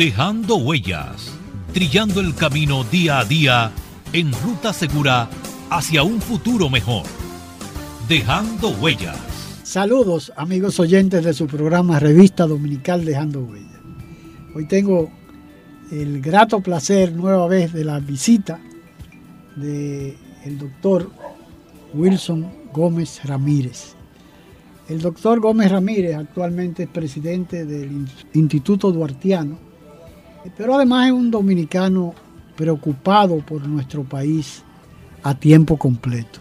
Dejando huellas, trillando el camino día a día en ruta segura hacia un futuro mejor. Dejando huellas. Saludos amigos oyentes de su programa Revista Dominical Dejando Huellas. Hoy tengo el grato placer nueva vez de la visita del el doctor Wilson Gómez Ramírez. El doctor Gómez Ramírez actualmente es presidente del Instituto Duartiano pero además es un dominicano preocupado por nuestro país a tiempo completo.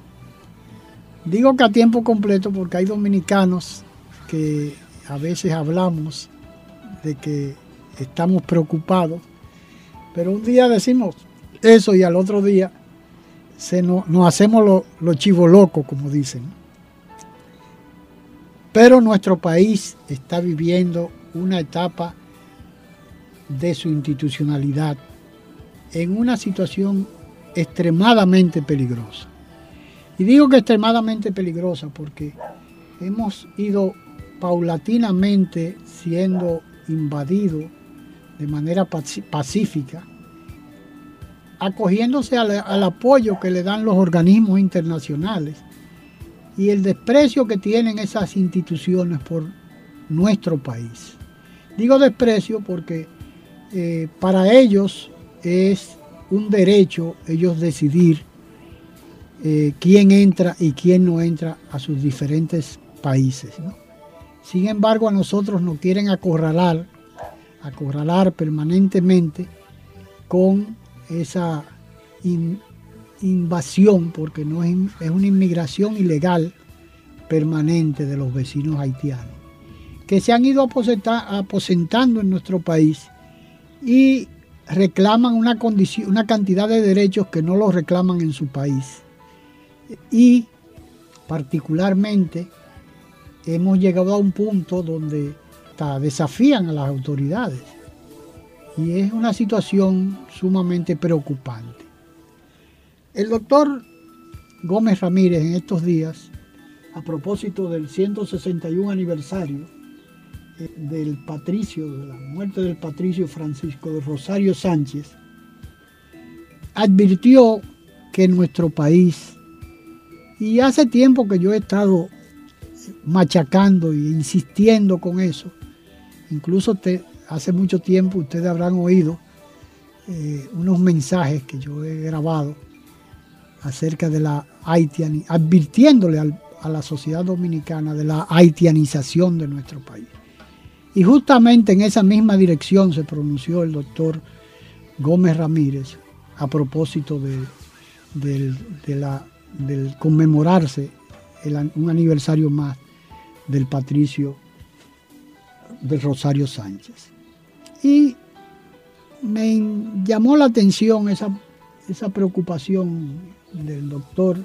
Digo que a tiempo completo porque hay dominicanos que a veces hablamos de que estamos preocupados, pero un día decimos eso y al otro día se nos, hacemos los lo chivos locos, como dicen. Pero nuestro país está viviendo una etapa de su institucionalidad en una situación extremadamente peligrosa. Y digo que extremadamente peligrosa porque hemos ido paulatinamente siendo invadidos de manera pacífica, acogiéndose al, al, apoyo que le dan los organismos internacionales y el desprecio que tienen esas instituciones por nuestro país. Digo desprecio porque eh, para ellos es un derecho ellos decidir eh, quién entra y quién no entra a sus diferentes países. Sin embargo, a nosotros nos quieren acorralar, acorralar permanentemente con esa invasión, porque no es, es una inmigración ilegal permanente de los vecinos haitianos, que se han ido aposentando en nuestro país y reclaman una, condición, una cantidad de derechos que no los reclaman en su país. Y particularmente hemos llegado a un punto donde desafían a las autoridades. Y es una situación sumamente preocupante. El doctor Gómez Ramírez en estos días, a propósito del 161 aniversario del patricio, de la muerte del patricio Francisco de Rosario Sánchez, advirtió que nuestro país, y hace tiempo que yo he estado machacando e insistiendo con eso, incluso hace mucho tiempo ustedes habrán oído eh, unos mensajes que yo he grabado acerca de la haitianización, advirtiéndole a la sociedad dominicana de la haitianización de nuestro país. Y justamente en esa misma dirección se pronunció el doctor Gómez Ramírez a propósito de, del conmemorarse un aniversario más del patricio de Rosario Sánchez. Y me llamó la atención esa, esa preocupación del doctor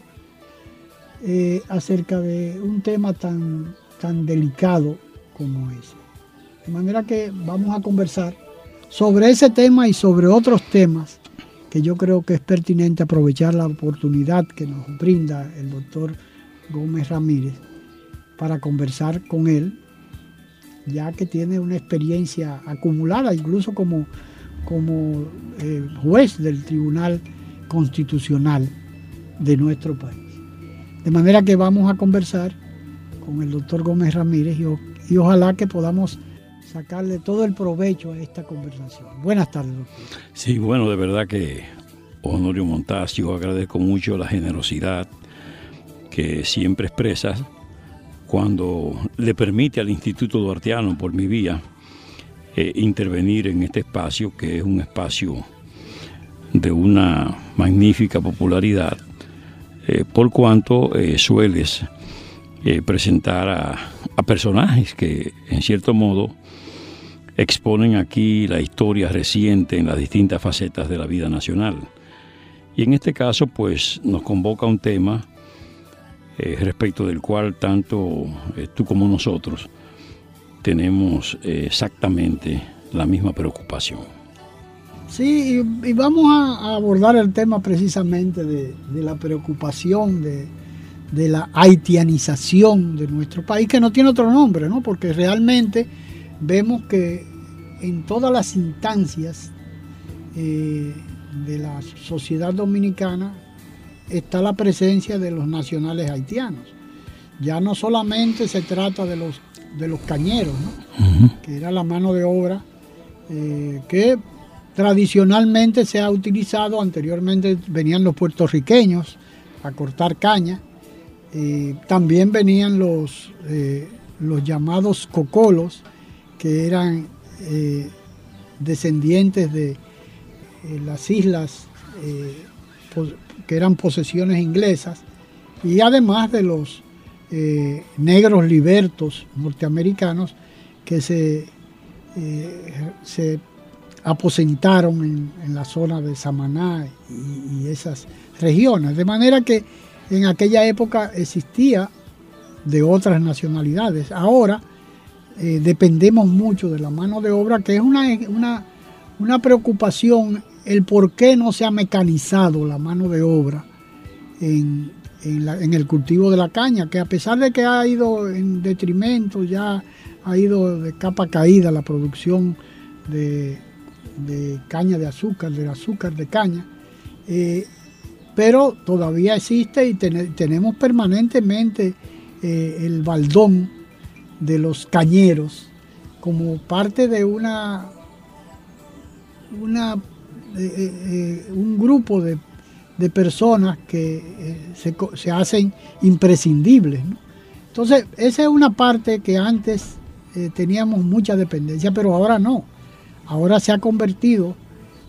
eh, acerca de un tema tan, tan delicado como ese. De manera que vamos a conversar sobre ese tema y sobre otros temas que yo creo que es pertinente aprovechar la oportunidad que nos brinda el doctor Gómez Ramírez para conversar con él, ya que tiene una experiencia acumulada, incluso como, como eh, juez del Tribunal Constitucional de nuestro país. De manera que vamos a conversar con el doctor Gómez Ramírez y ojalá que podamos sacarle todo el provecho a esta conversación. Buenas tardes, doctor. Sí, bueno, de verdad que Honorio Montaz, yo agradezco mucho la generosidad que siempre expresas cuando le permite al Instituto Duarteano, por mi vía, eh, intervenir en este espacio, que es un espacio de una magnífica popularidad, eh, por cuanto eh, sueles presentar a personajes que, en cierto modo, exponen aquí la historia reciente en las distintas facetas de la vida nacional. Y en este caso, pues nos convoca un tema eh, respecto del cual tanto eh, tú como nosotros tenemos eh, exactamente la misma preocupación. Sí, y, vamos a, abordar el tema precisamente de, la preocupación de, la haitianización de nuestro país, que no tiene otro nombre, ¿no? Porque realmente vemos que en todas las instancias de la sociedad dominicana está la presencia de los nacionales haitianos. Ya no solamente se trata de los, de los cañeros, que era la mano de obra eh, que tradicionalmente se ha utilizado, anteriormente venían los puertorriqueños a cortar caña, eh, también venían los, eh, los llamados cocolos, que eran descendientes de las islas que eran posesiones inglesas, y además de los eh, negros libertos norteamericanos que se, eh, se aposentaron en, la zona de Samaná y, esas regiones. De manera que en aquella época existía de otras nacionalidades. Ahora eh, dependemos mucho de la mano de obra, que es una, una, una preocupación el por qué no se ha mecanizado la mano de obra en, el cultivo de la caña, que a pesar de que ha ido en detrimento, ya ha ido de capa caída la producción de, caña de azúcar, del azúcar de caña, eh, pero todavía existe y tenemos permanentemente eh, el baldón de los cañeros como parte de una, una eh, eh, un grupo de, personas que eh, se, hacen imprescindibles. Entonces, esa es una parte que antes teníamos mucha dependencia, pero ahora no. Ahora se ha convertido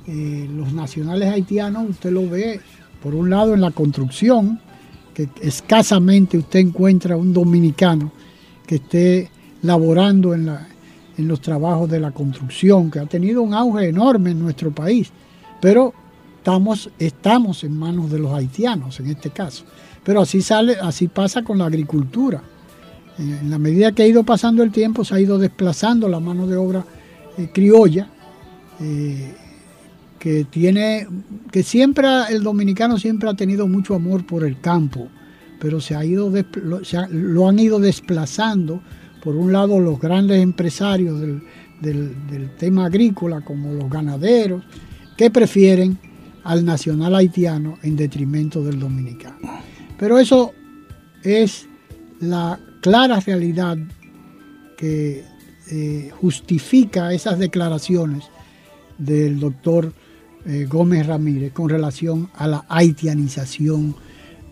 los nacionales haitianos, usted lo ve por un lado en la construcción, que escasamente usted encuentra un dominicano que esté laborando en, la, en los trabajos de la construcción, que ha tenido un auge enorme en nuestro país. Pero estamos, estamos en manos de los haitianos en este caso. Pero así sale, así pasa con la agricultura. En la medida que ha ido pasando el tiempo, se ha ido desplazando la mano de obra eh, criolla, eh, que tiene, que siempre el dominicano siempre ha tenido mucho amor por el campo, pero se ha ido, lo han ido desplazando, por un lado los grandes empresarios del tema agrícola, como los ganaderos, que prefieren al nacional haitiano en detrimento del dominicano. Pero eso es la clara realidad que eh, justifica esas declaraciones del doctor eh, Gómez Ramírez con relación a la haitianización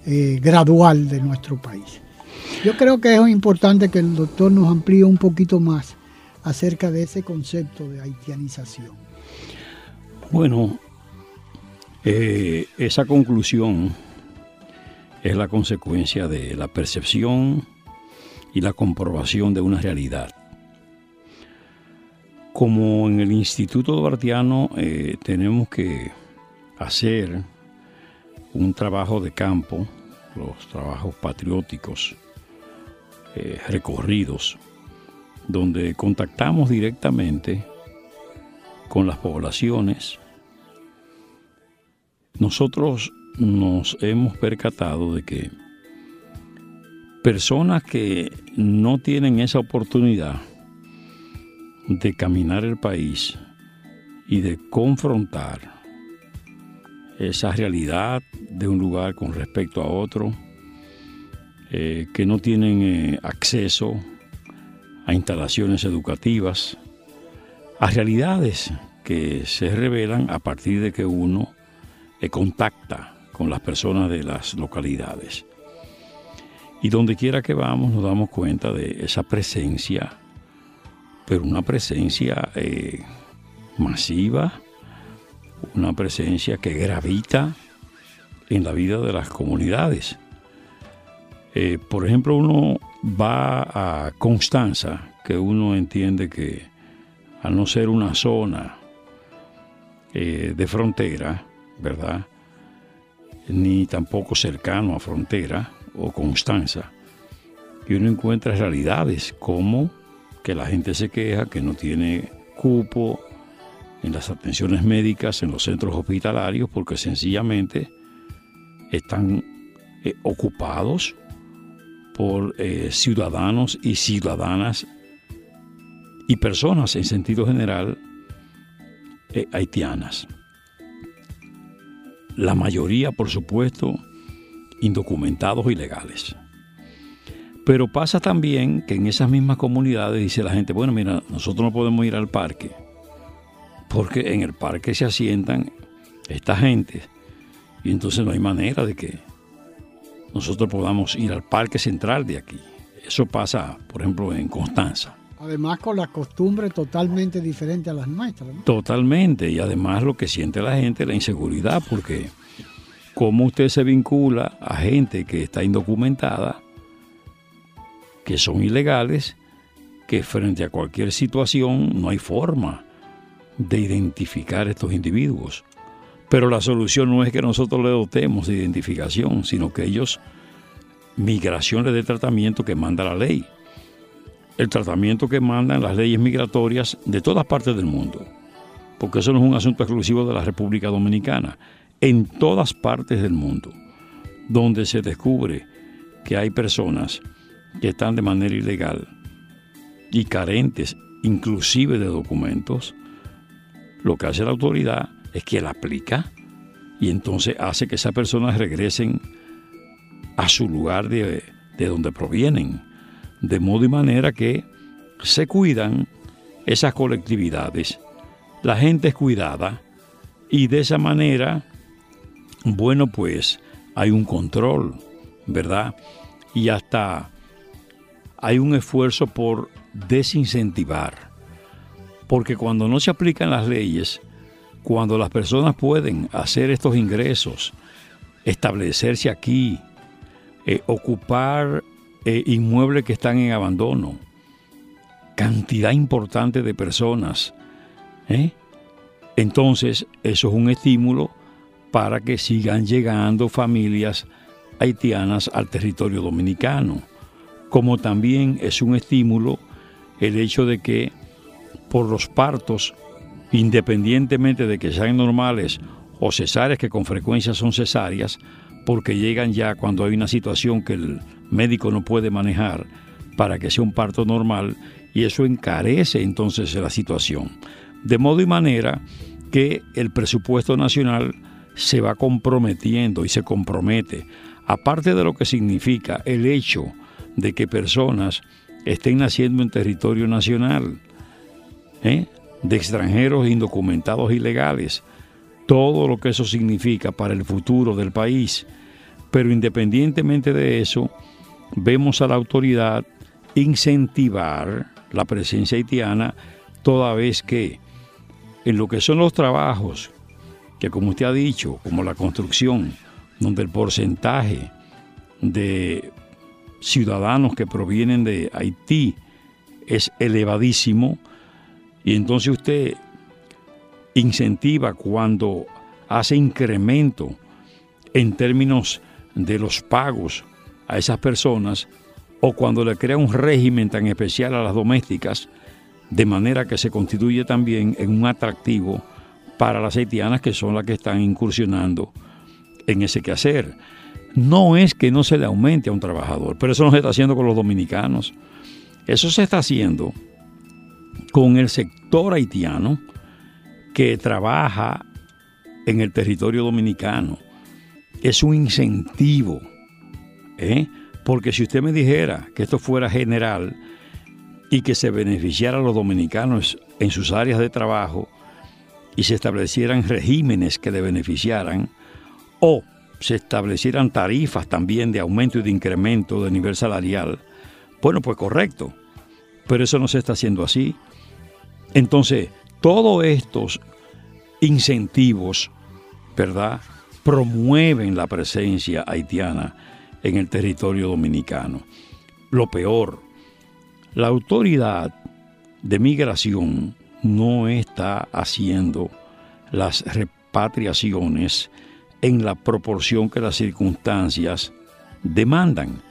eh, gradual de nuestro país. Yo creo que es importante que el doctor nos amplíe un poquito más acerca de ese concepto de haitianización. Bueno, eh, esa conclusión es la consecuencia de la percepción y la comprobación de una realidad. Como en el Instituto Duartiano eh, tenemos que hacer un trabajo de campo, los trabajos patrióticos, eh, recorridos, donde contactamos directamente con las poblaciones, nosotros nos hemos percatado de que personas que no tienen esa oportunidad de caminar el país y de confrontar esa realidad de un lugar con respecto a otro, eh, que no tienen eh, acceso a instalaciones educativas, a realidades que se revelan a partir de que uno contacta con las personas de las localidades. Y donde quiera que vamos nos damos cuenta de esa presencia, pero una presencia eh, masiva, una presencia que gravita en la vida de las comunidades. Eh, por ejemplo, uno va a Constanza, que uno entiende que al no ser una zona eh, de frontera, ¿verdad? Ni tampoco cercano a frontera o Constanza, y uno encuentra realidades como que la gente se queja que no tiene cupo en las atenciones médicas en los centros hospitalarios porque sencillamente están eh, ocupados por eh, ciudadanos y ciudadanas y personas en sentido general eh, haitianas. La mayoría, por supuesto, indocumentados y legales. Pero pasa también que en esas mismas comunidades dice la gente, bueno, mira, nosotros no podemos ir al parque, porque en el parque se asientan esta gente, y entonces no hay manera de que nosotros podamos ir al parque central de aquí. Eso pasa, por ejemplo, en Constanza. Además con las costumbres totalmente diferentes a las nuestras. Totalmente, y además lo que siente la gente, la inseguridad, porque cómo usted se vincula a gente que está indocumentada, que son ilegales, que frente a cualquier situación no hay forma de identificar estos individuos. Pero la solución no es que nosotros le dotemos de identificación, sino que ellos, migración de tratamiento que manda la ley. El tratamiento que mandan las leyes migratorias de todas partes del mundo. Porque eso no es un asunto exclusivo de la República Dominicana. En todas partes del mundo, donde se descubre que hay personas que están de manera ilegal y carentes inclusive de documentos, lo que hace la autoridad es que la aplica y entonces hace que esas personas regresen a su lugar de, de donde provienen, de modo y manera que se cuidan esas colectividades, la gente es cuidada y de esa manera, bueno, pues hay un control, ¿verdad? Y hasta hay un esfuerzo por desincentivar, porque cuando no se aplican las leyes, cuando las personas pueden hacer estos ingresos, establecerse aquí, eh, ocupar eh, inmuebles que están en abandono, cantidad importante de personas, ¿eh? entonces eso es un estímulo para que sigan llegando familias haitianas al territorio dominicano, como también es un estímulo el hecho de que por los partos independientemente de que sean normales o cesáreas, que con frecuencia son cesáreas, porque llegan ya cuando hay una situación que el médico no puede manejar para que sea un parto normal y eso encarece entonces la situación. De modo y manera que el presupuesto nacional se va comprometiendo y se compromete, aparte de lo que significa el hecho de que personas estén naciendo en territorio nacional, ¿eh? de extranjeros indocumentados ilegales, todo lo que eso significa para el futuro del país. Pero independientemente de eso, vemos a la autoridad incentivar la presencia haitiana toda vez que en lo que son los trabajos, que como usted ha dicho, como la construcción, donde el porcentaje de ciudadanos que provienen de Haití es elevadísimo, y entonces usted incentiva cuando hace incremento en términos de los pagos a esas personas o cuando le crea un régimen tan especial a las domésticas, de manera que se constituye también en un atractivo para las haitianas que son las que están incursionando en ese quehacer. No es que no se le aumente a un trabajador, pero eso no se está haciendo con los dominicanos. Eso se está haciendo con el sector haitiano que trabaja en el territorio dominicano. Es un incentivo, ¿eh? porque si usted me dijera que esto fuera general y que se beneficiara a los dominicanos en sus áreas de trabajo y se establecieran regímenes que le beneficiaran, o se establecieran tarifas también de aumento y de incremento de nivel salarial, bueno, pues correcto, pero eso no se está haciendo así. Entonces, todos estos incentivos, ¿verdad?, promueven la presencia haitiana en el territorio dominicano. Lo peor, la autoridad de migración no está haciendo las repatriaciones en la proporción que las circunstancias demandan.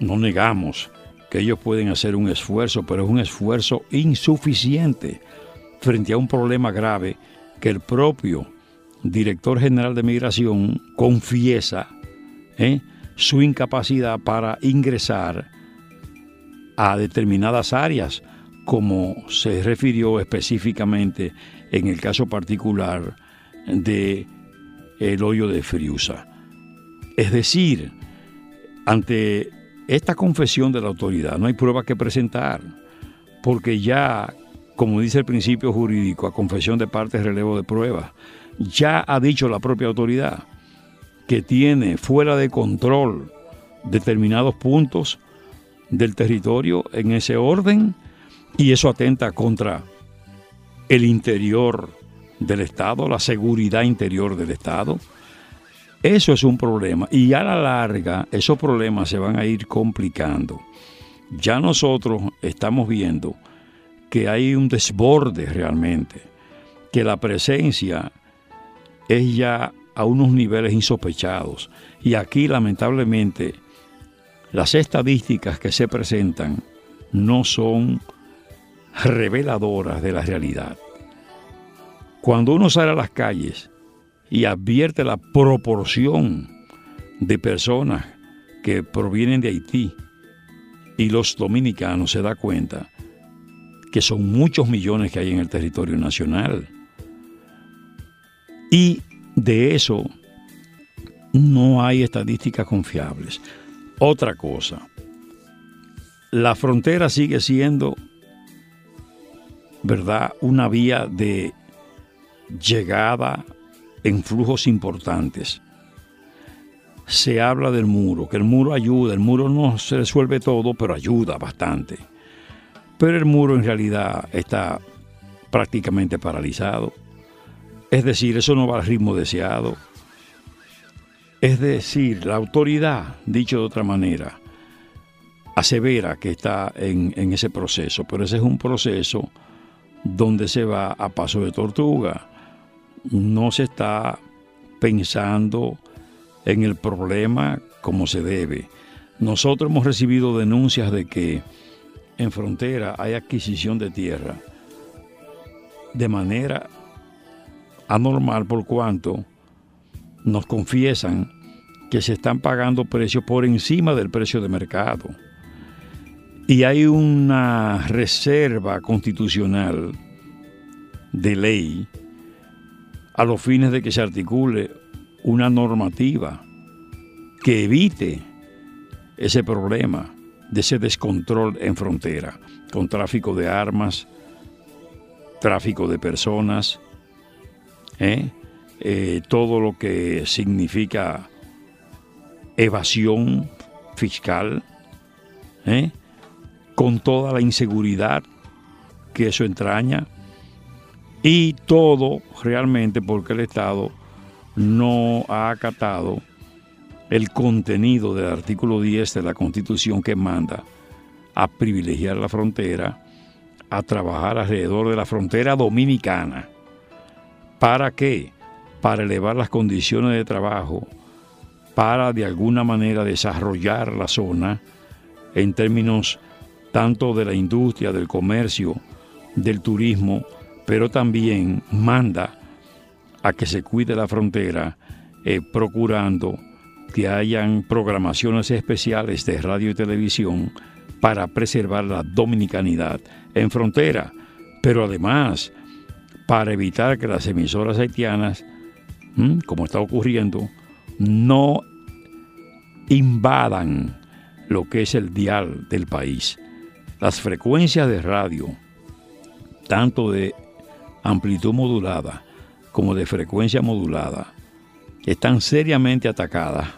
No negamos que ellos pueden hacer un esfuerzo, pero es un esfuerzo insuficiente frente a un problema grave que el propio director general de migración confiesa ¿eh? su incapacidad para ingresar a determinadas áreas, como se refirió específicamente en el caso particular de el hoyo de Friusa. Es decir, ante esta confesión de la autoridad no hay prueba que presentar, porque ya, como dice el principio jurídico, a confesión de parte relevo de pruebas, ya ha dicho la propia autoridad que tiene fuera de control determinados puntos del territorio en ese orden y eso atenta contra el interior del Estado, la seguridad interior del Estado. Eso es un problema y a la larga esos problemas se van a ir complicando. Ya nosotros estamos viendo que hay un desborde realmente, que la presencia es ya a unos niveles insospechados. Y aquí lamentablemente las estadísticas que se presentan no son reveladoras de la realidad. Cuando uno sale a las calles y advierte la proporción de personas que provienen de Haití y los dominicanos se da cuenta que son muchos millones que hay en el territorio nacional. Y de eso no hay estadísticas confiables. Otra cosa, la frontera sigue siendo, ¿verdad?, una vía de llegada en flujos importantes. Se habla del muro, que el muro ayuda, el muro no se resuelve todo, pero ayuda bastante. Pero el muro en realidad está prácticamente paralizado. Es decir, eso no va al ritmo deseado. Es decir, la autoridad, dicho de otra manera, asevera que está en, en, ese proceso, pero ese es un proceso donde se va a paso de tortuga. No se está pensando en el problema como se debe. Nosotros hemos recibido denuncias de que en frontera hay adquisición de tierra de manera anormal por cuanto nos confiesan que se están pagando precios por encima del precio de mercado. Y hay una reserva constitucional de ley a los fines de que se articule una normativa que evite ese problema de ese descontrol en frontera, con tráfico de armas, tráfico de personas, ¿eh? Eh, todo lo que significa evasión fiscal, ¿eh? con toda la inseguridad que eso entraña, y todo realmente porque el Estado no ha acatado el contenido del artículo 10 de la Constitución que manda a privilegiar la frontera, a trabajar alrededor de la frontera dominicana ¿Para qué? Para elevar las condiciones de trabajo, para de alguna manera desarrollar la zona en términos tanto de la industria, del comercio, del turismo, pero también manda a que se cuide la frontera, eh, procurando que hayan programaciones especiales de radio y televisión para preservar la dominicanidad en frontera, pero además para evitar que las emisoras haitianas, como está ocurriendo, no invadan lo que es el dial del país. Las frecuencias de radio, tanto de amplitud modulada como de frecuencia modulada, están seriamente atacadas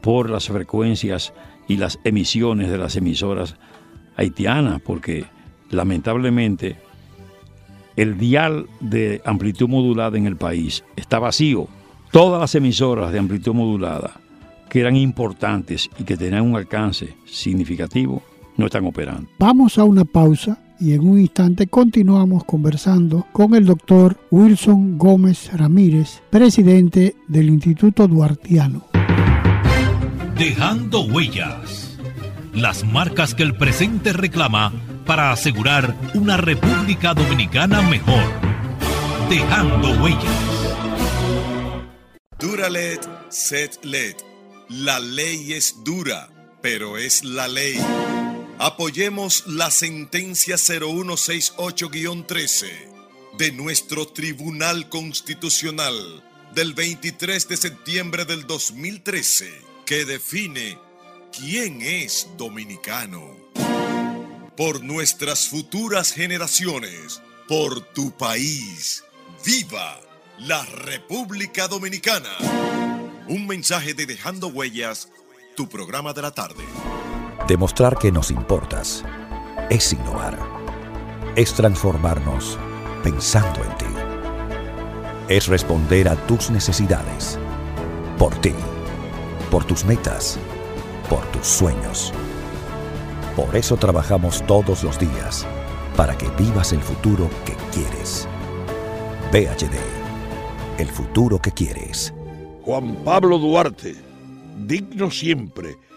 por las frecuencias y las emisiones de las emisoras haitianas, porque lamentablemente el dial de amplitud modulada en el país está vacío. Todas las emisoras de amplitud modulada que eran importantes y que tenían un alcance significativo no están operando. Vamos a una pausa y en un instante continuamos conversando con el doctor Wilson Gómez Ramírez, presidente del Instituto Duartiano. Dejando huellas. Las marcas que el presente reclama para asegurar una República Dominicana mejor. Dejando huellas. Duralet, set led. La ley es dura, pero es la ley. Apoyemos la sentencia 0168-13 de nuestro Tribunal Constitucional del 23 de septiembre del 2013 que define quién es dominicano por nuestras futuras generaciones, por tu país. ¡Viva la República Dominicana! Un mensaje de Dejando Huellas, tu programa de la tarde. Demostrar que nos importas es innovar. Es transformarnos pensando en ti. Es responder a tus necesidades. Por ti. Por tus metas. Por tus sueños por eso trabajamos todos los días, para que vivas el futuro que quieres. VHD, el futuro que quieres. Juan Pablo Duarte, digno siempre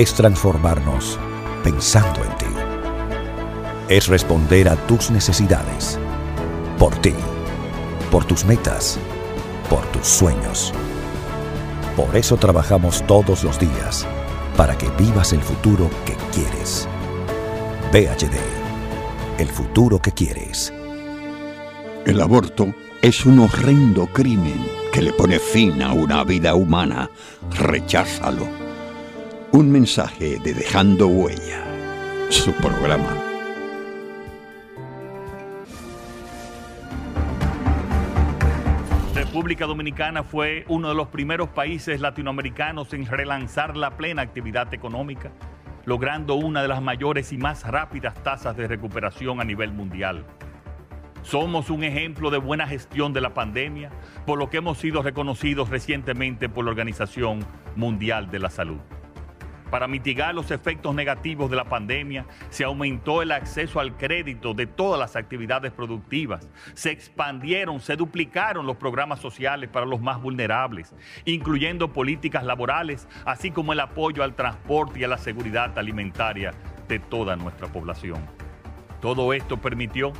es transformarnos pensando en ti, es responder a tus necesidades, por ti, por tus metas, por tus sueños. Por eso trabajamos todos los días para que vivas el futuro que quieres. PHD, el futuro que quieres. El aborto es un horrendo crimen que le pone fin a una vida humana. Recházalo. Un mensaje de Dejando Huella, su programa. República Dominicana fue uno de los primeros países latinoamericanos en relanzar la plena actividad económica, logrando una de las mayores y más rápidas tasas de recuperación a nivel mundial. Somos un ejemplo de buena gestión de la pandemia, por lo que hemos sido reconocidos recientemente por la Organización Mundial de la Salud. Para mitigar los efectos negativos de la pandemia, se aumentó el acceso al crédito de todas las actividades productivas, se expandieron, se duplicaron los programas sociales para los más vulnerables, incluyendo políticas laborales, así como el apoyo al transporte y a la seguridad alimentaria de toda nuestra población. Todo esto permitió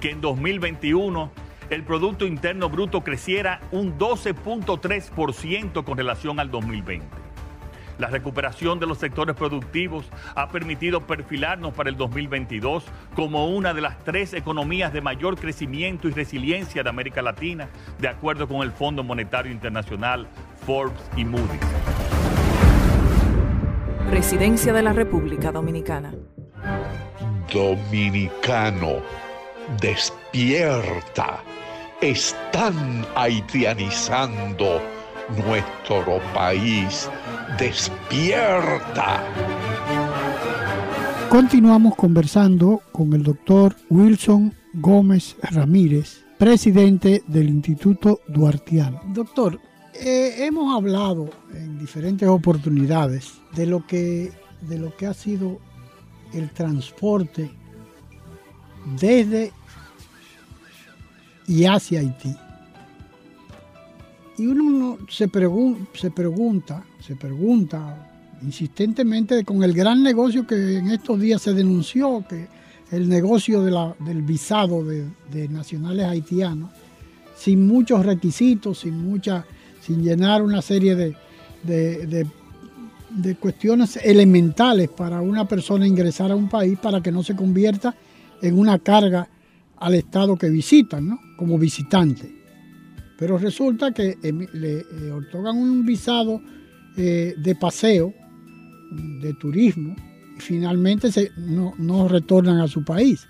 que en 2021 el Producto Interno Bruto creciera un 12.3% con relación al 2020. La recuperación de los sectores productivos ha permitido perfilarnos para el 2022 como una de las tres economías de mayor crecimiento y resiliencia de América Latina, de acuerdo con el Fondo Monetario Internacional, Forbes y Moody's. Presidencia de la República Dominicana. Dominicano, despierta. Están haitianizando nuestro país despierta. Continuamos conversando con el doctor Wilson Gómez Ramírez, presidente del Instituto Duartiano. Doctor, eh, hemos hablado en diferentes oportunidades de lo que de lo que ha sido el transporte desde y hacia Haití. Y uno se, se pregunta, se pregunta insistentemente con el gran negocio que en estos días se denunció, que el negocio del visado de, nacionales haitianos, sin muchos requisitos, sin mucha, sin llenar una serie de, de, de cuestiones elementales para una persona ingresar a un país para que no se convierta en una carga al Estado que visitan, ¿no? como visitante. Pero resulta que le eh, otorgan un visado eh, de paseo, de turismo, y finalmente no, no retornan a su país.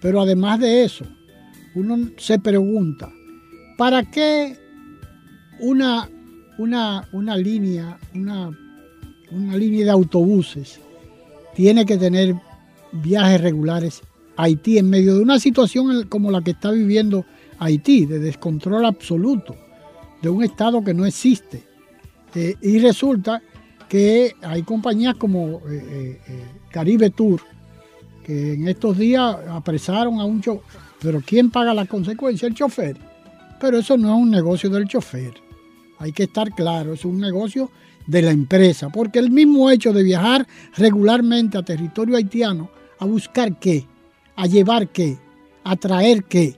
Pero además de eso, uno se pregunta, ¿para qué una, una, una línea, una una línea de autobuses tiene que tener viajes regulares a Haití en medio de una situación como la que está viviendo Haití, de descontrol absoluto, de un Estado que no existe. Eh, y resulta que hay compañías como eh, eh, Caribe Tour, que en estos días apresaron a un chofer. Pero ¿quién paga la consecuencia? El chofer. Pero eso no es un negocio del chofer. Hay que estar claro, es un negocio de la empresa, porque el mismo hecho de viajar regularmente a territorio haitiano a buscar qué, a llevar qué, a traer qué,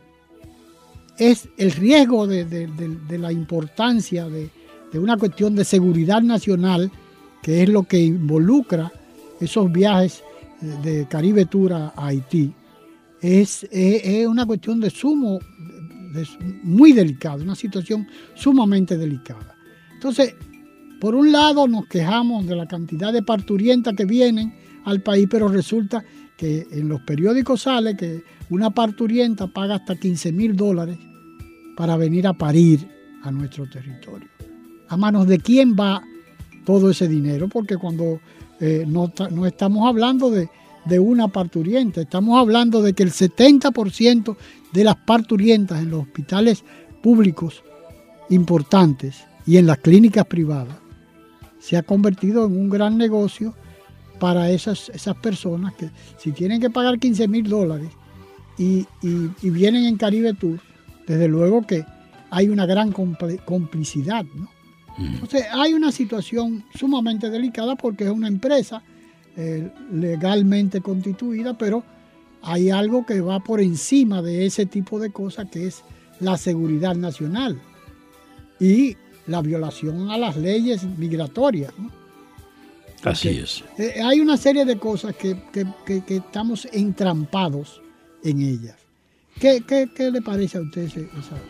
es el riesgo de, la importancia de, una cuestión de seguridad nacional, que es lo que involucra esos viajes de Caribe Tour a Haití, es, es, una cuestión de sumo, muy delicada, una situación sumamente delicada. Entonces, por un lado nos quejamos de la cantidad de parturientas que vienen al país, pero resulta que en los periódicos sale que una parturienta paga hasta 15 mil dólares para venir a parir a nuestro territorio. ¿A manos de quién va todo ese dinero? Porque cuando eh, no, estamos hablando de, de una parturienta, estamos hablando de que el 70% de las parturientas en los hospitales públicos importantes y en las clínicas privadas se ha convertido en un gran negocio para esas, esas personas que si tienen que pagar 15 mil dólares y, vienen en Caribe Tour, desde luego que hay una gran complicidad. ¿no? Mm. Entonces hay una situación sumamente delicada porque es una empresa eh, legalmente constituida, pero hay algo que va por encima de ese tipo de cosas que es la seguridad nacional. Y la violación a las leyes migratorias. Así es. Eh, hay una serie de cosas que, estamos entrampados en ellas. ¿Qué, le parece a usted esa,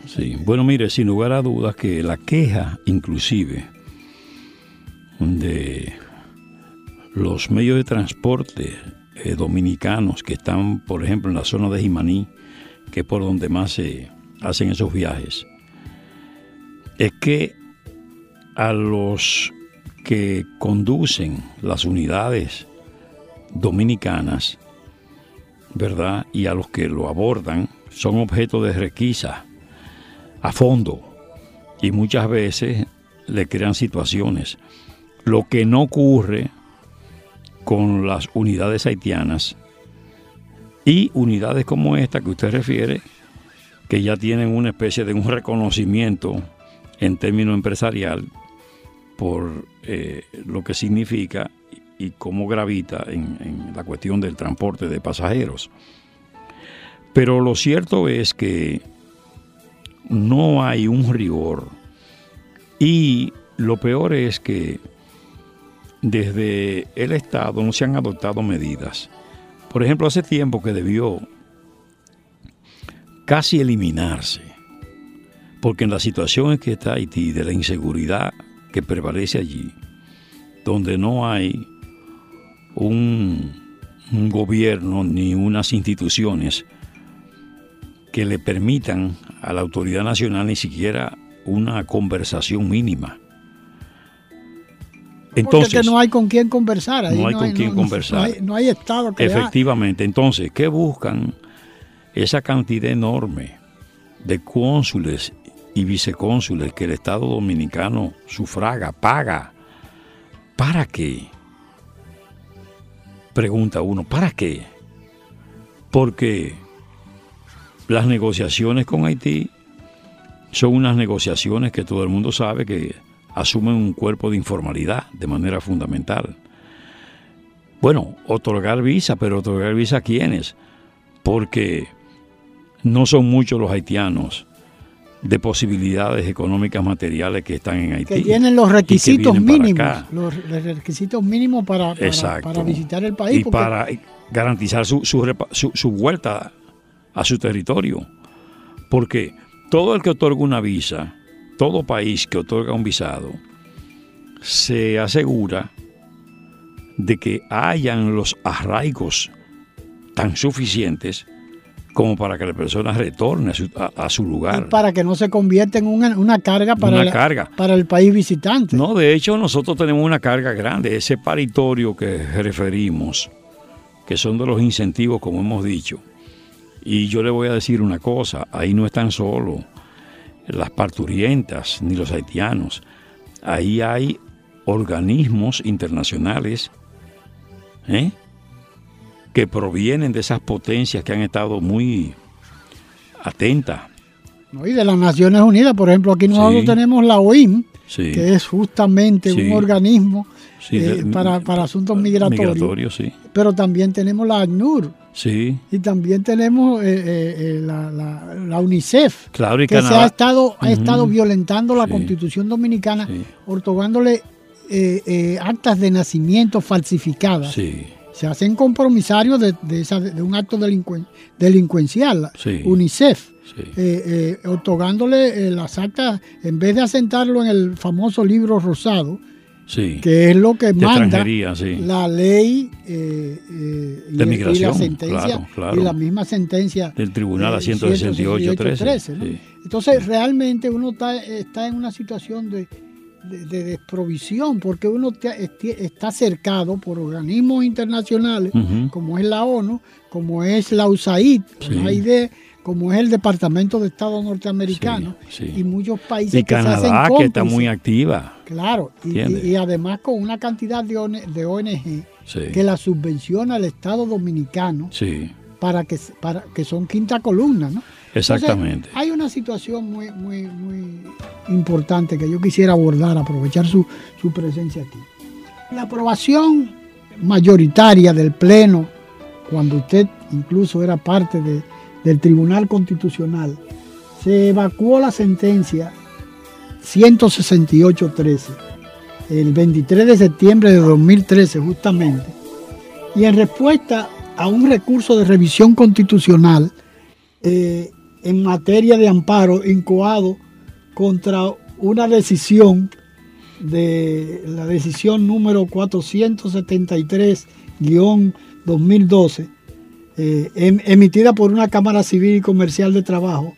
Sí, bueno, mire, sin lugar a dudas que la queja inclusive de los medios de transporte eh, dominicanos que están, por ejemplo, en la zona de Jimaní, que es por donde más se hacen esos viajes, es que a los que conducen las unidades dominicanas, ¿verdad? Y a los que lo abordan, son objeto de requisa a fondo y muchas veces le crean situaciones. Lo que no ocurre con las unidades haitianas y unidades como esta que usted refiere, que ya tienen una especie de un reconocimiento en términos empresarial por eh, lo que significa y cómo gravita en, la cuestión del transporte de pasajeros. Pero lo cierto es que no hay un rigor y lo peor es que desde el Estado no se han adoptado medidas. Por ejemplo, hace tiempo que debió casi eliminarse, porque en la situación en que está Haití, de la inseguridad que prevalece allí, donde no hay un, gobierno ni unas instituciones que le permitan a la autoridad nacional ni siquiera una conversación mínima. Entonces, Porque no hay con quién conversar. no hay con quién conversar. No hay, Estado que Efectivamente. Entonces, ¿qué buscan? Esa cantidad enorme de cónsules y vicecónsules que el Estado Dominicano sufraga, paga. ¿Para qué? Pregunta uno, ¿para qué? Porque las negociaciones con Haití son unas negociaciones que todo el mundo sabe que asumen un cuerpo de informalidad de manera fundamental. Bueno, otorgar visa, pero otorgar visa a quiénes? Porque no son muchos los haitianos de posibilidades económicas materiales que están en Haití. Que tienen los requisitos mínimos, los, requisitos mínimos para, para, visitar el país. y porque- para garantizar su, su- su vuelta a su territorio. Porque todo el que otorga una visa, todo país que otorga un visado, se asegura de que hayan los arraigos tan suficientes como para que la persona retorne a su, a- a su y lugar. para que no se convierta en una, una carga para, Una la- carga. para el país visitante. No, de hecho nosotros tenemos una carga grande, ese paritorio que referimos, que son de los incentivos, como hemos dicho. Y yo le voy a decir una cosa, ahí no están solo las parturientas ni los haitianos, ahí hay organismos internacionales ¿eh? Que provienen de esas potencias que han estado muy atentas. ¿no? Y de las Naciones Unidas, por ejemplo, aquí nosotros Sí. tenemos la OIM, Sí. que es justamente Sí. un organismo eh, de- para, para asuntos migratorios. Pero también tenemos la ACNUR Sí, y también tenemos eh, eh, la, la- la UNICEF, claro, y que se ha estado, ha estado violentando la constitución dominicana, otorgándole actas de nacimiento falsificadas. Sí, Se hacen compromisarios de, de esa- de un acto delincuen- delincuencial. Sí. UNICEF. sí. eh, eh, otorgándole eh, las actas, en vez de asentarlo en el famoso libro rosado, sí. que es lo que manda la ley eh, y, De y migración, la sentencia claro, claro. y la misma sentencia Del tribunal a eh, 168, 168, ¿no? sí. Entonces realmente uno está, está en una situación de, de- de desprovisión porque uno te- esti- está cercado por organismos internacionales como es la ONU, como es la USAID, Sí. la AID, como es el Departamento de Estado norteamericano Sí, sí. y muchos países Y que se hacen Canadá, que está muy activa. Claro, y, además con una cantidad de, ONG que la subvenciona al Estado dominicano para que, para que son quinta columna, ¿no? Exactamente. Entonces, hay una situación muy, muy, muy importante que yo quisiera abordar, aprovechar su, su presencia aquí. La aprobación mayoritaria del Pleno, cuando usted incluso era parte de- del Tribunal Constitucional, se evacuó la sentencia 168-13, el 23 de septiembre de 2013 justamente, y en respuesta a un recurso de revisión constitucional, eh, en materia de amparo incoado contra una decisión de la decisión número 473-2012, eh, em- emitida por una Cámara Civil y Comercial de Trabajo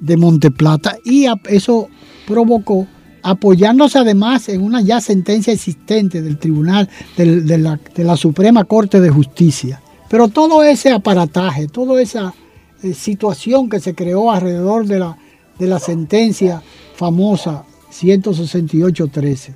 de Monteplata, y eso provocó, apoyándose además en una ya sentencia existente del Tribunal de, la, de la Suprema Corte de Justicia. Pero todo ese aparataje, toda esa eh, situación que se creó alrededor de la, de la sentencia famosa 168.13.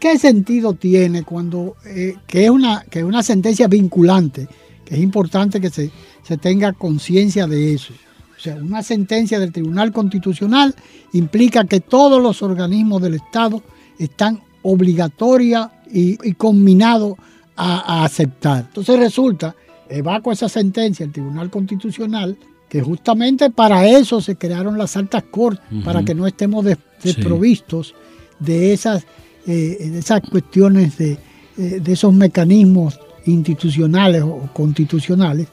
¿Qué sentido tiene cuando, eh, que, es una, que una sentencia vinculante, que es importante que se, se tenga conciencia de eso? O sea, una sentencia del Tribunal Constitucional implica que todos los organismos del Estado están obligatorios y, y conminados a, a aceptar. Entonces resulta, evacua esa sentencia el Tribunal Constitucional, que justamente para eso se crearon las altas cortes, para que no estemos des- Sí. desprovistos de esas, eh, de esas cuestiones, de, eh, de esos mecanismos institucionales o constitucionales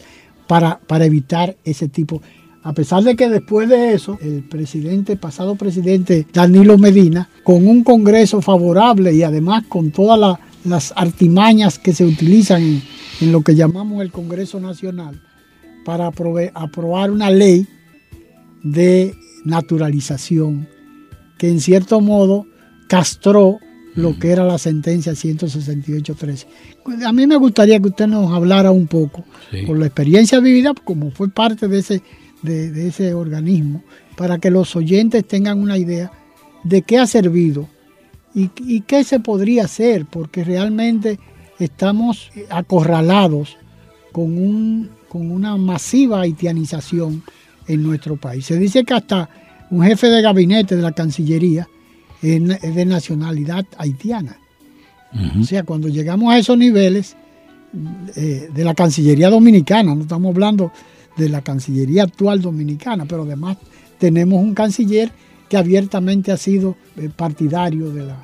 para, para evitar ese tipo. A pesar de que después de eso, el presidente, pasado presidente Danilo Medina, con un Congreso favorable y además con todas la- las artimañas que se utilizan en, lo que llamamos el Congreso Nacional, para aprobar una ley de naturalización que en cierto modo castró lo que era la sentencia 168.13. A mí me gustaría que usted nos hablara un poco, Sí. por la experiencia vivida, como fue parte de ese, de, de ese organismo, para que los oyentes tengan una idea de qué ha servido y, y qué se podría hacer, porque realmente estamos acorralados con, un, con una masiva haitianización en nuestro país. Se dice que hasta un jefe de gabinete de la Cancillería es de nacionalidad haitiana. O sea, cuando llegamos a esos niveles eh, de la Cancillería Dominicana, no estamos hablando de la Cancillería actual dominicana, pero además tenemos un canciller que abiertamente ha sido eh, partidario de, la,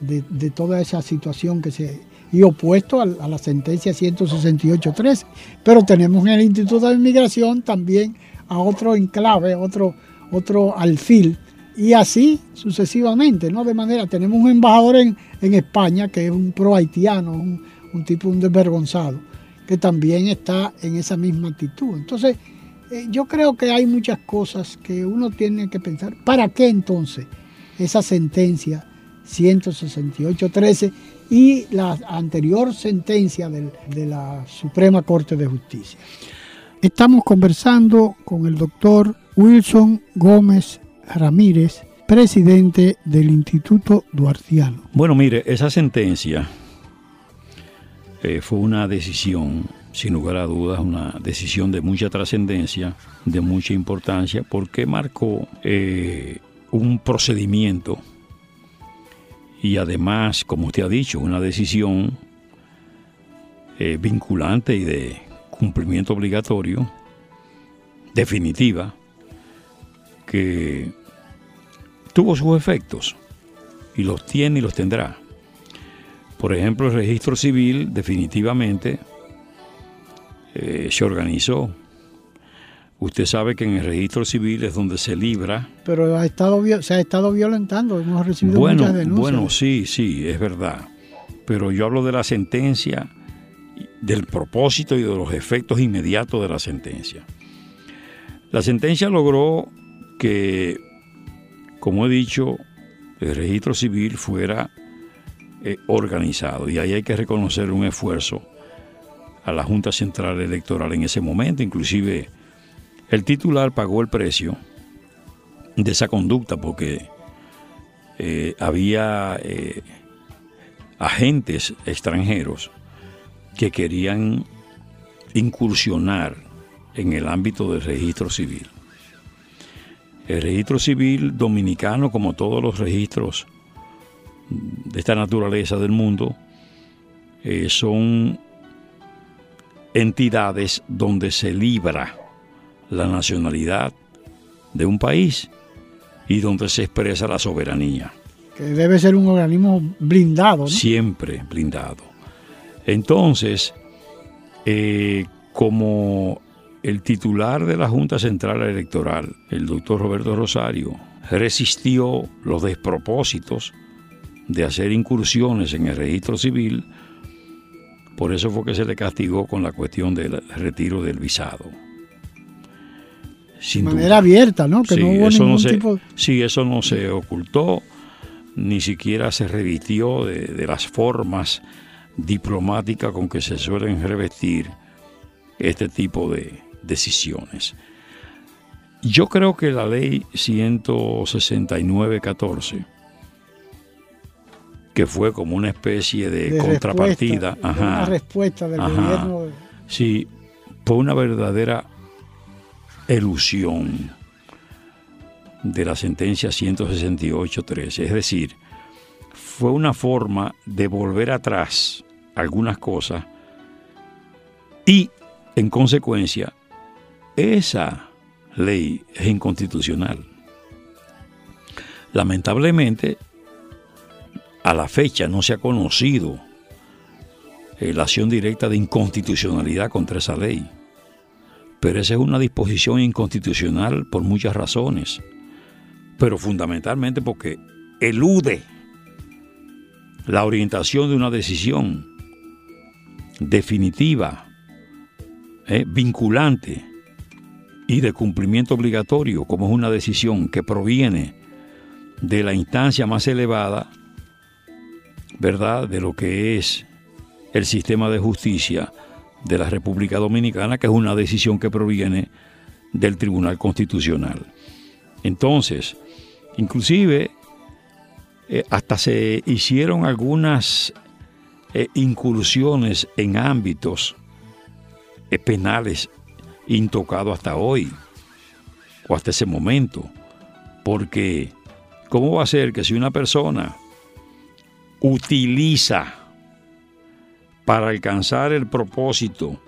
de, toda esa situación que se y opuesto a, la sentencia 168.13. Pero tenemos en el Instituto de Inmigración también a otro enclave, otro, otro alfil, y así sucesivamente, ¿no? De manera, tenemos un embajador en, España que es un pro haitiano, un, un tipo un desvergonzado, que también está en esa misma actitud. Entonces, eh, yo creo que hay muchas cosas que uno tiene que pensar. ¿Para qué entonces esa sentencia 168.13 y la anterior sentencia de la Suprema Corte de Justicia? Estamos conversando con el doctor Wilson Gómez Ramírez, presidente del Instituto Duartiano. Bueno, mire, esa sentencia eh, fue una decisión sin lugar a dudas, una decisión de mucha trascendencia, de mucha importancia, porque marcó eh, un procedimiento y además, como usted ha dicho, una decisión eh, vinculante y de cumplimiento obligatorio, definitiva, que tuvo sus efectos y los tiene y los tendrá. Por ejemplo, el registro civil definitivamente eh, se organizó. Usted sabe que en el registro civil es donde se libra. Pero ha estado, se ha estado violentando, hemos recibido muchas denuncias. Bueno, sí, sí, es verdad. Pero yo hablo de la sentencia, del propósito y de los efectos inmediatos de la sentencia. La sentencia logró que, como he dicho, el registro civil fuera eh, organizado. Y ahí hay que reconocer un esfuerzo a la Junta Central Electoral en ese momento. Inclusive el titular pagó el precio de esa conducta porque eh, había eh, agentes extranjeros que querían incursionar en el ámbito del registro civil. El registro civil dominicano, como todos los registros de esta naturaleza del mundo, eh, son entidades donde se libra la nacionalidad de un país y donde se expresa la soberanía. Que debe ser un organismo blindado. ¿no? Siempre blindado. Entonces, eh, como el titular de la Junta Central Electoral, el doctor Roberto Rosario, resistió los despropósitos de hacer incursiones en el registro civil, por eso fue que se le castigó con la cuestión del retiro del visado. De manera abierta, ¿no? Que no hubo ningún tipo... Sí, eso no se ocultó, ni siquiera se revitió de, las formas diplomáticas con que se suelen revestir este tipo de decisiones. Yo creo que la ley 169-14 que fue como una especie de, contrapartida. Respuesta, Una respuesta del gobierno. Sí, fue una verdadera elusión de la sentencia 168.13. Es decir, fue una forma de volver atrás algunas cosas y, en consecuencia, esa ley es inconstitucional. Lamentablemente, a la fecha no se ha conocido eh, la acción directa de inconstitucionalidad contra esa ley. Pero esa es una disposición inconstitucional por muchas razones. Pero fundamentalmente porque elude la orientación de una decisión definitiva, eh, vinculante y de cumplimiento obligatorio, como es una decisión que proviene de la instancia más elevada ¿verdad?, de lo que es el sistema de justicia de la República Dominicana, que es una decisión que proviene del Tribunal Constitucional. Entonces, inclusive, eh, hasta se hicieron algunas eh, incursiones en ámbitos eh, penales intocados hasta hoy, o hasta ese momento, porque ¿cómo va a ser que si una persona utiliza para alcanzar el propósito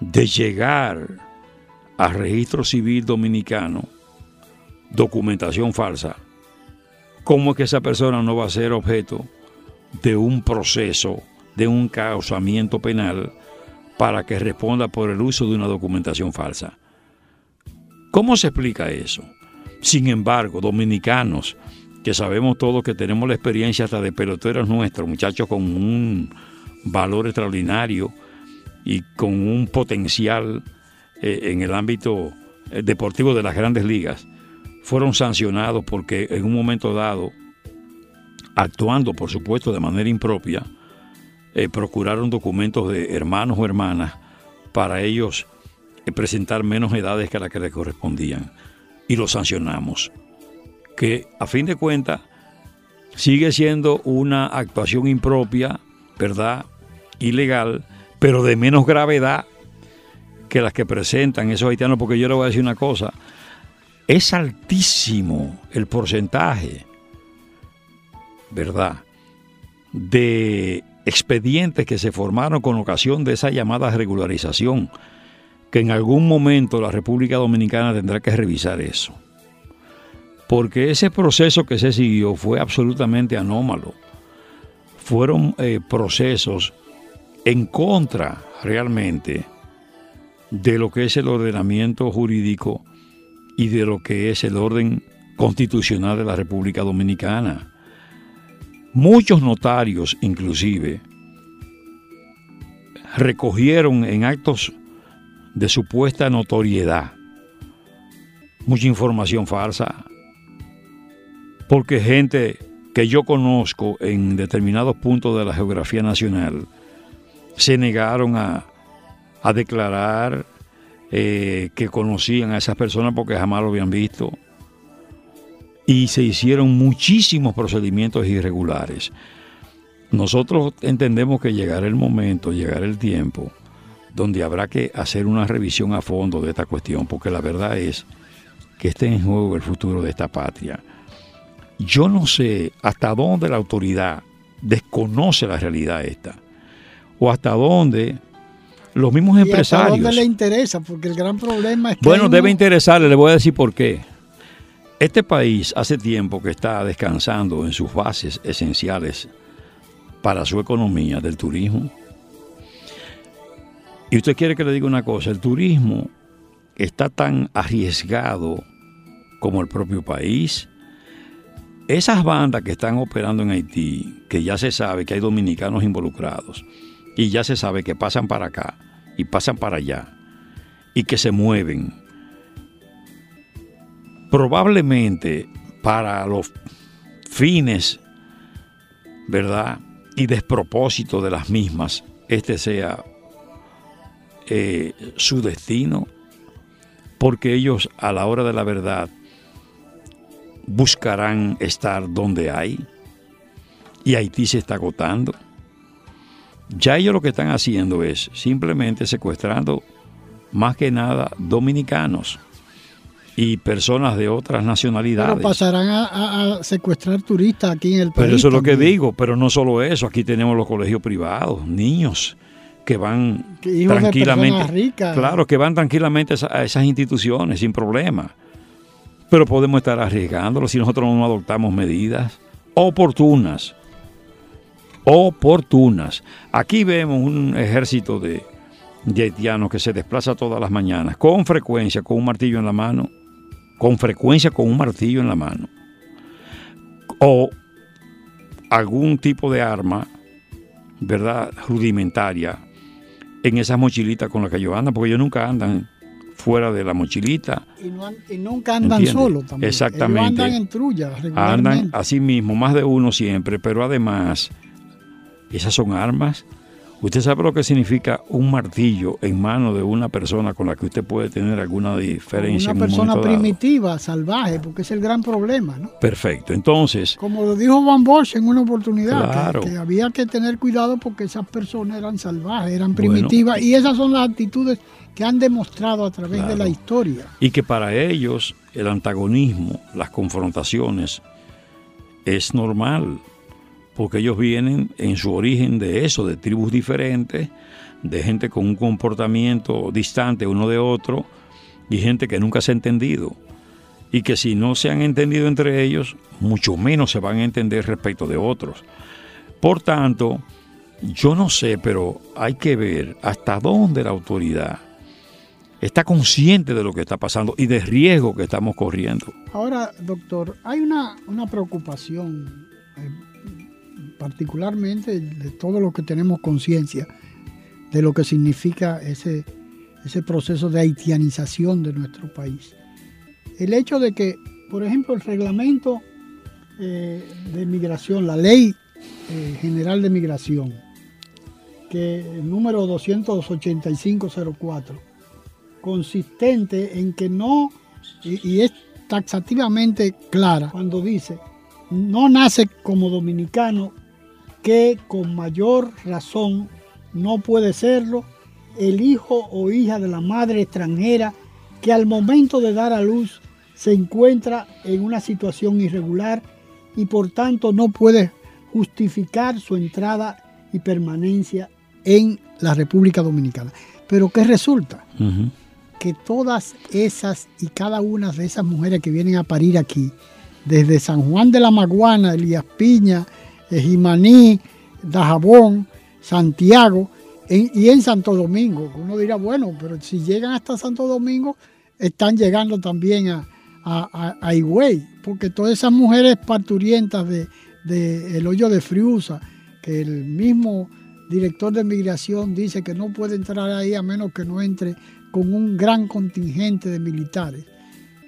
de llegar al registro civil dominicano documentación falsa, ¿cómo es que esa persona no va a ser objeto de un proceso, de un causamiento penal para que responda por el uso de una documentación falsa? ¿Cómo se explica eso? Sin embargo, dominicanos, que sabemos todos que tenemos la experiencia hasta de peloteros nuestros, muchachos con un valor extraordinario y con un potencial eh, en el ámbito eh, deportivo de las grandes ligas, fueron sancionados porque en un momento dado, actuando por supuesto de manera impropia, eh, procuraron documentos de hermanos o hermanas para ellos presentar menos edades que a las que les correspondían. Y los sancionamos. Que a fin de cuentas sigue siendo una actuación impropia, ¿verdad? Ilegal, pero de menos gravedad que las que presentan esos haitianos, porque yo le voy a decir una cosa, es altísimo el porcentaje, ¿verdad?, de expedientes que se formaron con ocasión de esa llamada regularización, que en algún momento la República Dominicana tendrá que revisar eso. Porque ese proceso que se siguió fue absolutamente anómalo. Fueron eh, procesos en contra realmente de lo que es el ordenamiento jurídico y de lo que es el orden constitucional de la República Dominicana. Muchos notarios inclusive recogieron en actos de supuesta notoriedad mucha información falsa, porque gente que yo conozco en determinados puntos de la geografía nacional se negaron a, a declarar eh, que conocían a esas personas porque jamás lo habían visto. Y se hicieron muchísimos procedimientos irregulares. Nosotros entendemos que llegará el momento, llegará el tiempo, donde habrá que hacer una revisión a fondo de esta cuestión, porque la verdad es que esté en juego el futuro de esta patria. Yo no sé hasta dónde la autoridad desconoce la realidad esta, o hasta dónde los mismos empresarios. ¿A dónde le interesa? Porque el gran problema es que. Bueno, debe interesarle, le voy a decir por qué. Este país hace tiempo que está descansando en sus bases esenciales para su economía del turismo. Y usted quiere que le diga una cosa, el turismo está tan arriesgado como el propio país. Esas bandas que están operando en Haití, que ya se sabe que hay dominicanos involucrados, y ya se sabe que pasan para acá y pasan para allá y que se mueven. Probablemente para los fines, ¿verdad? Y despropósito de las mismas, este sea eh, su destino, porque ellos a la hora de la verdad buscarán estar donde hay y Haití se está agotando. Ya ellos lo que están haciendo es simplemente secuestrando más que nada dominicanos y personas de otras nacionalidades. Pero pasarán a, secuestrar turistas aquí en el país. Pero eso es lo que digo, pero no solo eso, aquí tenemos los colegios privados, niños que van tranquilamente, claro, que van tranquilamente a esas instituciones sin problema. Pero podemos estar arriesgándolo si nosotros no adoptamos medidas oportunas oportunas. Aquí vemos un ejército de, haitianos que se desplaza todas las mañanas, con frecuencia con un martillo en la mano, con frecuencia con un martillo en la mano, o algún tipo de arma, ¿verdad?, rudimentaria en esas mochilitas con las que ellos andan, porque ellos nunca andan fuera de la mochilita. Y, nunca andan solos también. Exactamente. andan en trulla. Andan así mismo, más de uno siempre, pero además esas son armas. Usted sabe lo que significa un martillo en mano de una persona con la que usted puede tener alguna diferencia. Una persona primitiva, salvaje, porque es el gran problema, ¿no? Perfecto. Entonces. Como lo dijo Van Bosch en una oportunidad, que, había que tener cuidado porque esas personas eran salvajes, eran primitivas, y esas son las actitudes que han demostrado a través de la historia. Y que para ellos el antagonismo, las confrontaciones, es normal porque ellos vienen en su origen de eso, de tribus diferentes, de gente con un comportamiento distante uno de otro y gente que nunca se ha entendido. y que si no se han entendido entre ellos, mucho menos se van a entender respecto de otros. Por tanto, yo no sé, pero hay que ver hasta dónde la autoridad está consciente de lo que está pasando y del riesgo que estamos corriendo. Ahora, doctor, hay una, una preocupación, eh, particularmente de todo lo que tenemos conciencia de lo que significa ese, ese proceso de haitianización de nuestro país. El hecho de que, por ejemplo, el reglamento eh, de migración, la ley eh, general de migración, que el número 28504, consistente en que no, y, es taxativamente clara cuando dice, no nace como dominicano que con mayor razón no puede serlo el hijo o hija de la madre extranjera que al momento de dar a luz se encuentra en una situación irregular y por tanto no puede justificar su entrada y permanencia en la República Dominicana. Pero ¿qué resulta? Que todas esas y cada una de esas mujeres que vienen a parir aquí, desde San Juan de la Maguana, Elías Piña, Jimaní, Dajabón, Santiago y en Santo Domingo. Uno dirá, bueno, pero si llegan hasta Santo Domingo, están llegando también a, a, Higüey, porque todas esas mujeres parturientas de, de el hoyo de Friusa, que el mismo director de migración dice que no puede entrar ahí a menos que no entre con un gran contingente de militares,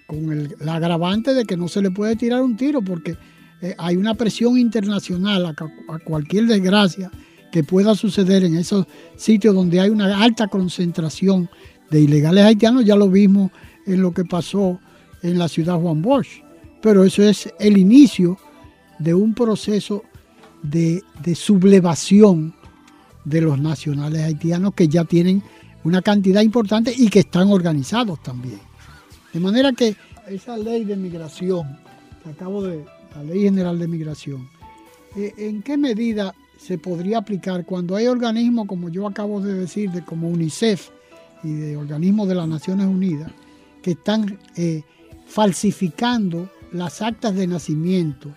con el, agravante de que no se le puede tirar un tiro porque eh, hay una presión internacional a, cualquier desgracia que pueda suceder en esos sitios donde hay una alta concentración de ilegales haitianos, ya lo vimos en lo que pasó en la ciudad Juan Bosch, pero eso es el inicio de un proceso de, de sublevación de los nacionales haitianos que ya tienen una cantidad importante y que están organizados también. De manera que esa ley de migración, que acabo de, la ley general de migración, eh, ¿en qué medida se podría aplicar cuando hay organismos, como yo acabo de decir, de como UNICEF y de organismos de las Naciones Unidas, que están eh, falsificando las actas de nacimiento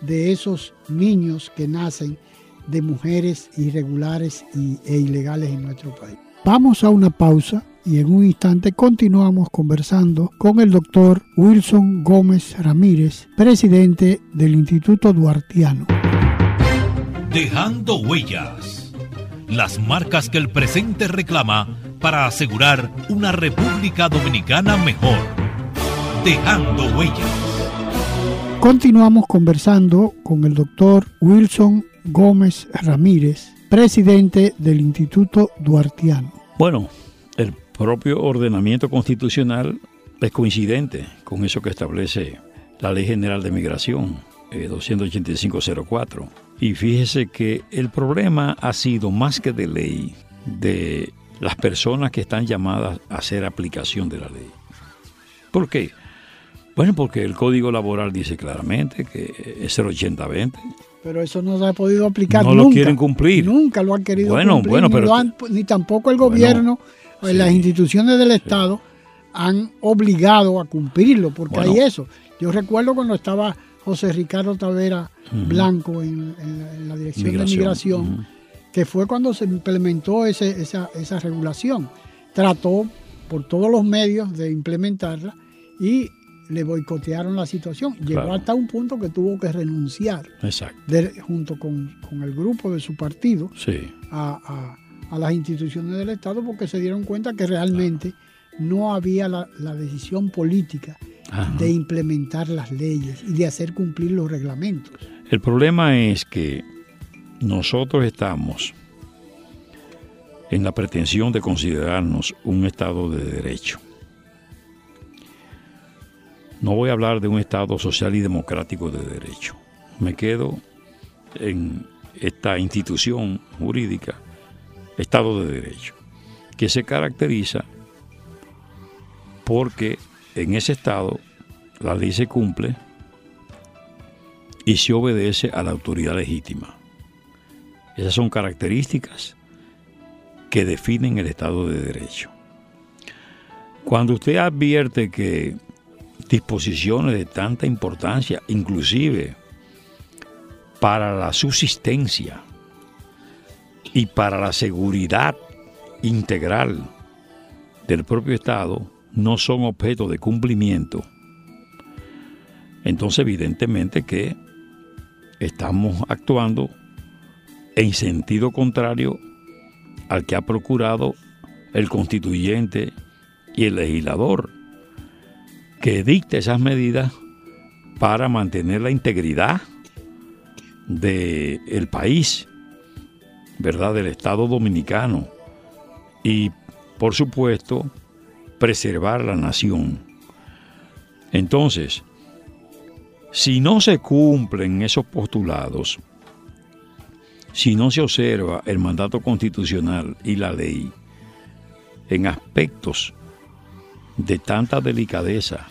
de esos niños que nacen de mujeres irregulares e ilegales en nuestro país. Vamos a una pausa y en un instante continuamos conversando con el doctor Wilson Gómez Ramírez, presidente del Instituto Duartiano. Dejando huellas. Las marcas que el presente reclama para asegurar una República Dominicana mejor. Dejando huellas. Continuamos conversando con el doctor Wilson Gómez Ramírez, presidente del Instituto Duartiano. Bueno, el propio ordenamiento constitucional es coincidente con eso que establece la Ley General de Migración, 28504. Eh, y fíjese que el problema ha sido más que de ley, de las personas que están llamadas a hacer aplicación de la ley. ¿Por qué? Bueno, porque el Código Laboral dice claramente que es el 80-20 pero eso no se ha podido aplicar no lo quieren cumplir. Nunca lo han querido cumplir. Bueno, pero, ni, tampoco el gobierno, o las instituciones del Estado han obligado a cumplirlo, porque hay eso. Yo recuerdo cuando estaba José Ricardo Tavera Blanco en, la Dirección de Migración, que fue cuando se implementó ese, esa, esa regulación. Trató por todos los medios de implementarla y le boicotearon la situación. Llegó hasta un punto que tuvo que renunciar, junto con, el grupo de su partido, a, las instituciones del Estado porque se dieron cuenta que realmente no había la, decisión política de implementar las leyes y de hacer cumplir los reglamentos. El problema es que nosotros estamos en la pretensión de considerarnos un Estado de derecho. No voy a hablar de un Estado social y democrático de derecho. Me quedo en esta institución jurídica, Estado de Derecho, que se caracteriza porque en ese Estado la ley se cumple y se obedece a la autoridad legítima. Esas son características que definen el Estado de Derecho. Cuando usted advierte que disposiciones de tanta importancia, inclusive para la subsistencia y para la seguridad integral del propio Estado, no son objeto de cumplimiento, entonces evidentemente que estamos actuando en sentido contrario al que ha procurado el constituyente y el legislador, que dicte esas medidas para mantener la integridad del país, ¿verdad? Del Estado dominicano y, por supuesto, preservar la nación. Entonces, si no se cumplen esos postulados, si no se observa el mandato constitucional y la ley en aspectos de tanta delicadeza,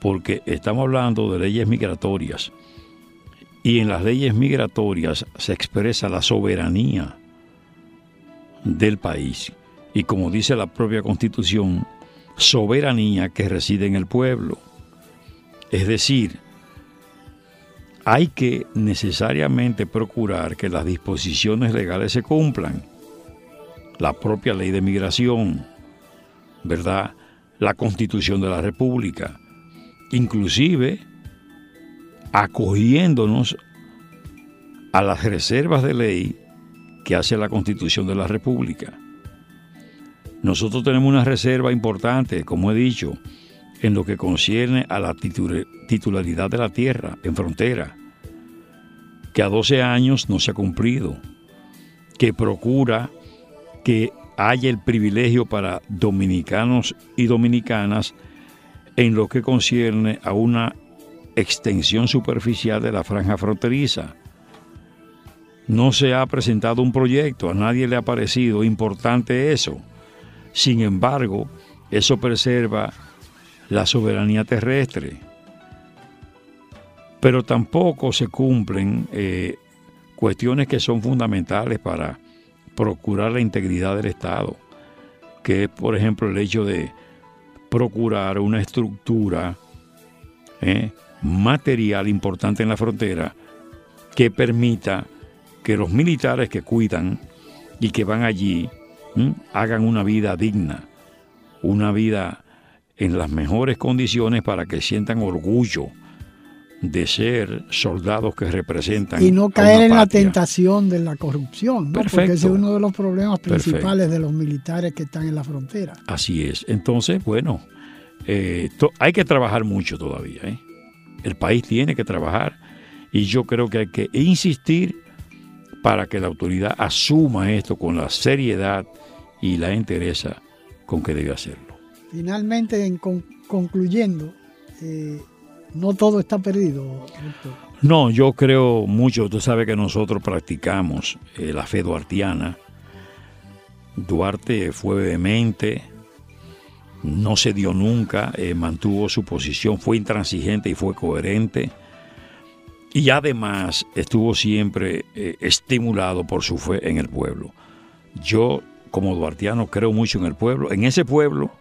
porque estamos hablando de leyes migratorias, y en las leyes migratorias se expresa la soberanía del país, y como dice la propia constitución, soberanía que reside en el pueblo. Es decir, hay que necesariamente procurar que las disposiciones legales se cumplan. La propia ley de migración, ¿verdad? La constitución de la República, inclusive acogiéndonos a las reservas de ley que hace la constitución de la República. Nosotros tenemos una reserva importante, como he dicho, en lo que concierne a la titularidad de la tierra en frontera, que a 12 años no se ha cumplido, que procura que haya el privilegio para dominicanos y dominicanas en lo que concierne a una extensión superficial de la franja fronteriza. No se ha presentado un proyecto, a nadie le ha parecido importante eso. Sin embargo, eso preserva la soberanía terrestre. Pero tampoco se cumplen eh, cuestiones que son fundamentales para procurar la integridad del Estado, que es, por ejemplo, el hecho de procurar una estructura eh, material importante en la frontera que permita que los militares que cuidan y que van allí hagan una vida digna, una vida en las mejores condiciones para que sientan orgullo de ser soldados que representan. Y no caer en la tentación de la corrupción, porque ese es uno de los problemas principales de los militares que están en la frontera. Así es. Entonces, bueno, eh, hay que trabajar mucho todavía. ¿eh? El país tiene que trabajar y yo creo que hay que insistir para que la autoridad asuma esto con la seriedad y la entereza con que debe hacerlo. Finalmente, en concluyendo, eh, no todo está perdido. No, yo creo mucho, usted sabe que nosotros practicamos eh, la fe duartiana. Duarte fue vehemente, no se dio nunca, eh, mantuvo su posición, fue intransigente y fue coherente. Y además estuvo siempre estimulado por su fe en el pueblo. Yo, como duartiano, creo mucho en el pueblo. En ese pueblo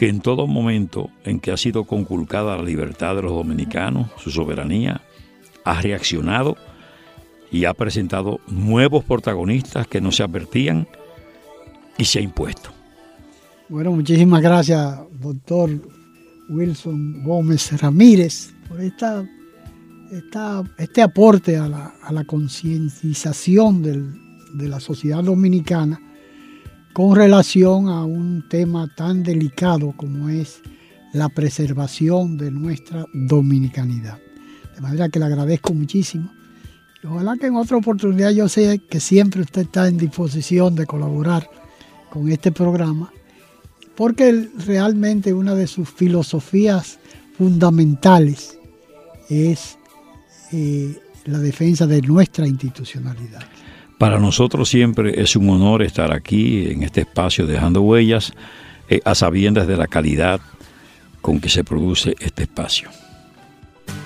que en todo momento en que ha sido conculcada la libertad de los dominicanos, su soberanía, ha reaccionado y ha presentado nuevos protagonistas que no se advertían y se ha impuesto. Bueno, muchísimas gracias, doctor Wilson Gómez Ramírez, por esta, este aporte a la, a la concientización de la sociedad dominicana con relación a un tema tan delicado como es la preservación de nuestra dominicanidad. De manera que le agradezco muchísimo. Y ojalá que en otra oportunidad yo sé que siempre usted está en disposición de colaborar con este programa, porque realmente una de sus filosofías fundamentales es eh, la defensa de nuestra institucionalidad. Para nosotros siempre es un honor estar aquí en este espacio dejando huellas eh, a sabiendas de la calidad con que se produce este espacio.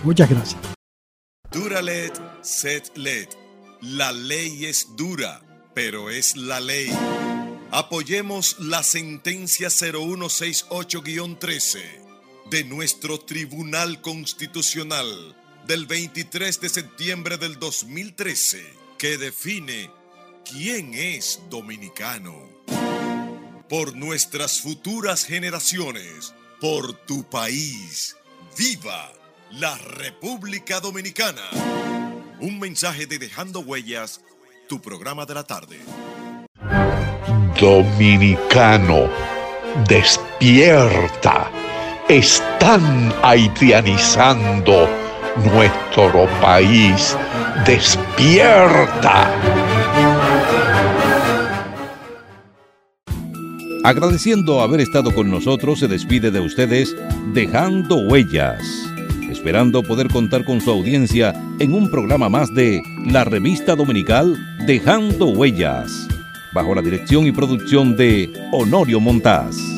Muchas gracias. Duralet, set led. La ley es dura, pero es la ley. Apoyemos la sentencia 0168-13 de nuestro Tribunal Constitucional del 23 de septiembre del 2013 que define quién es dominicano. Por nuestras futuras generaciones, por tu país, viva la República Dominicana. Un mensaje de Dejando Huellas, tu programa de la tarde. Dominicano, despierta. Están haitianizando nuestro país. Despierta. Agradeciendo haber estado con nosotros, se despide de ustedes dejando huellas, esperando poder contar con su audiencia en un programa más de la revista dominical Dejando Huellas, bajo la dirección y producción de Honorio Montaz.